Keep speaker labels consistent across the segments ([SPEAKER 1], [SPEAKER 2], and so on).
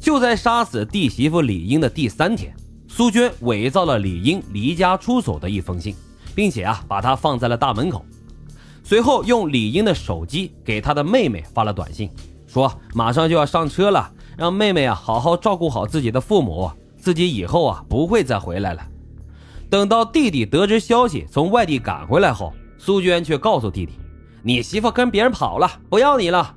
[SPEAKER 1] 就在杀死弟媳妇李英的第三天，苏娟伪造了李英离家出走的一封信，并且啊，把它放在了大门口。随后用李英的手机给他的妹妹发了短信，说马上就要上车了，让妹妹啊好好照顾好自己的父母，自己以后啊不会再回来了。等到弟弟得知消息从外地赶回来后，苏娟却告诉弟弟：“你媳妇跟别人跑了，不要你了。”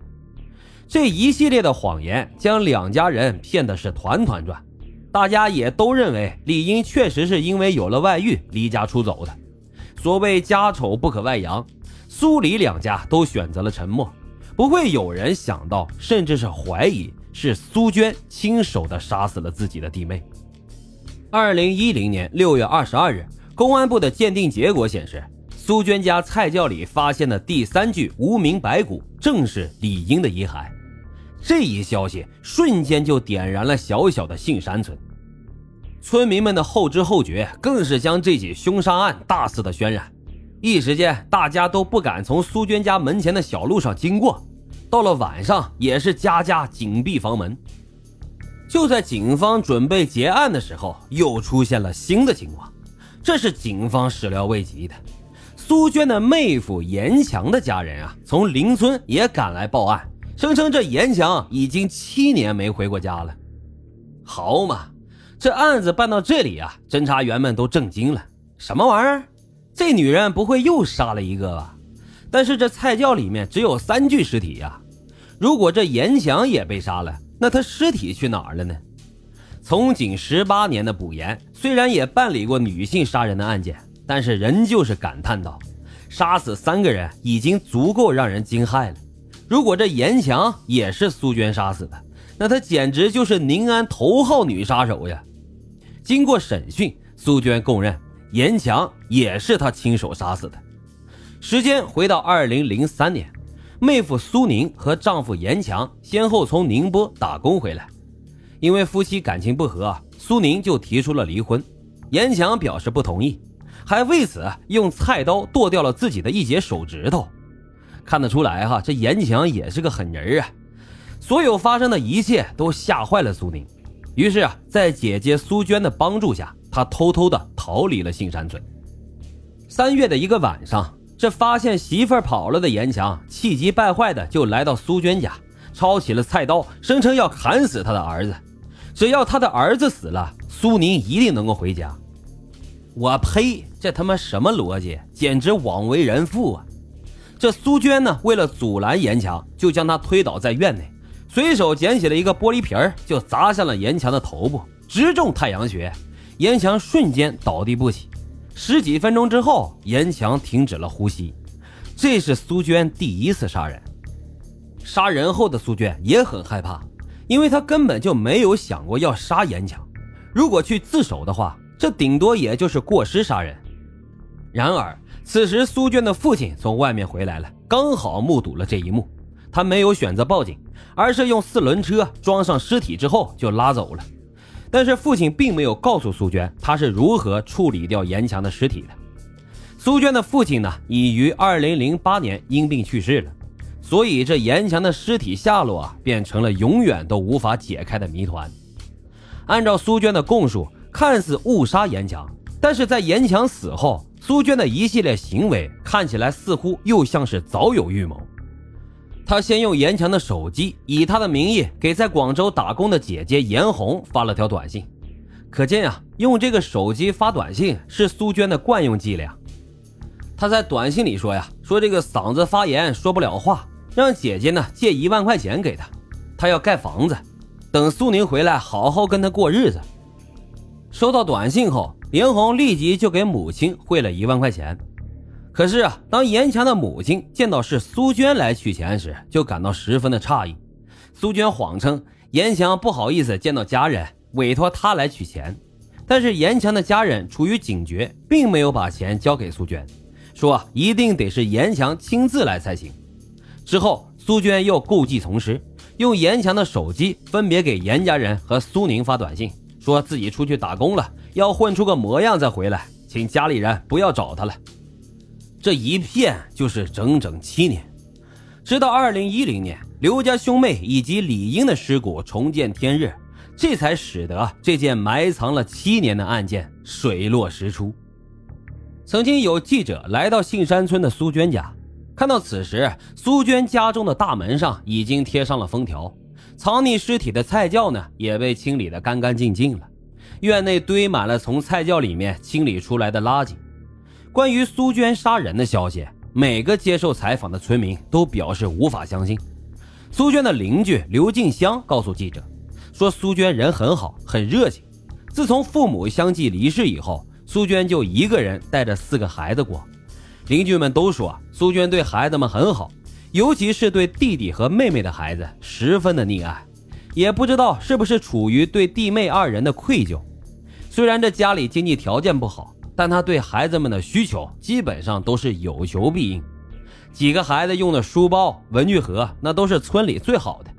[SPEAKER 1] 这一系列的谎言将两家人骗的是团团转，大家也都认为李英确实是因为有了外遇离家出走的。所谓家丑不可外扬，苏李两家都选择了沉默，不会有人想到，甚至是怀疑是苏娟亲手的杀死了自己的弟妹。二零一零年六月二十二日，公安部的鉴定结果显示，苏娟家菜窖里发现的第三具无名白骨正是李英的遗骸。这一消息瞬间就点燃了小小的杏山村，村民们的后知后觉更是将这起凶杀案大肆的渲染，一时间大家都不敢从苏娟家门前的小路上经过，到了晚上也是家家紧闭房门。就在警方准备结案的时候，又出现了新的情况，这是警方始料未及的。苏娟的妹夫严强的家人啊，从邻村也赶来报案。声称这严强已经七年没回过家了，好嘛，这案子办到这里啊，侦查员们都震惊了。什么玩意儿？这女人不会又杀了一个吧？但是这菜窖里面只有三具尸体呀，如果这严强也被杀了，那他尸体去哪儿了呢？从警十八年的卜炎虽然也办理过女性杀人的案件，但是仍旧是感叹道：杀死三个人已经足够让人惊骇了。如果这严强也是苏娟杀死的，那她简直就是宁安头号女杀手呀！经过审讯，苏娟供认严强也是她亲手杀死的。时间回到二零零三年，妹夫苏宁和丈夫严强先后从宁波打工回来，因为夫妻感情不和，苏宁就提出了离婚。严强表示不同意，还为此用菜刀剁掉了自己的一截手指头。看得出来哈，这严强也是个狠人啊！所有发生的一切都吓坏了苏宁，于是啊，在姐姐苏娟的帮助下，他偷偷的逃离了杏山村。三月的一个晚上，这发现媳妇儿跑了的严强气急败坏的就来到苏娟家，抄起了菜刀，声称要砍死他的儿子。只要他的儿子死了，苏宁一定能够回家。我呸！这他妈什么逻辑？简直枉为人父啊！这苏娟呢，为了阻拦严强，就将他推倒在院内，随手捡起了一个玻璃瓶儿，就砸向了严强的头部，直中太阳穴，严强瞬间倒地不起。十几分钟之后，严强停止了呼吸。这是苏娟第一次杀人。杀人后的苏娟也很害怕，因为她根本就没有想过要杀严强。如果去自首的话，这顶多也就是过失杀人。然而。此时，苏娟的父亲从外面回来了，刚好目睹了这一幕。他没有选择报警，而是用四轮车装上尸体之后就拉走了。但是父亲并没有告诉苏娟他是如何处理掉严强的尸体的。苏娟的父亲呢，已于二零零八年因病去世了，所以这严强的尸体下落啊，变成了永远都无法解开的谜团。按照苏娟的供述，看似误杀严强，但是在严强死后。苏娟的一系列行为看起来似乎又像是早有预谋。他先用严强的手机，以他的名义给在广州打工的姐姐严红发了条短信。可见啊，用这个手机发短信是苏娟的惯用伎俩。他在短信里说呀，说这个嗓子发炎说不了话，让姐姐呢借一万块钱给他，他要盖房子，等苏宁回来好好跟他过日子。收到短信后。林红立即就给母亲汇了一万块钱，可是啊，当严强的母亲见到是苏娟来取钱时，就感到十分的诧异。苏娟谎称严强不好意思见到家人，委托他来取钱。但是严强的家人出于警觉，并没有把钱交给苏娟，说一定得是严强亲自来才行。之后，苏娟又故技重施，用严强的手机分别给严家人和苏宁发短信，说自己出去打工了。要混出个模样再回来，请家里人不要找他了。这一骗就是整整七年，直到二零一零年，刘家兄妹以及李英的尸骨重见天日，这才使得这件埋藏了七年的案件水落石出。曾经有记者来到杏山村的苏娟家，看到此时苏娟家中的大门上已经贴上了封条，藏匿尸体的菜窖呢也被清理得干干净净了，院内堆满了从菜窖里面清理出来的垃圾。关于苏娟杀人的消息，每个接受采访的村民都表示无法相信。苏娟的邻居刘静香告诉记者，说苏娟人很好，很热情。自从父母相继离世以后，苏娟就一个人带着四个孩子过。邻居们都说苏娟对孩子们很好，尤其是对弟弟和妹妹的孩子十分的溺爱。也不知道是不是处于对弟妹二人的愧疚。虽然这家里经济条件不好。但他对孩子们的需求基本上都是有求必应，几个孩子用的书包、文具盒那都是村里最好的。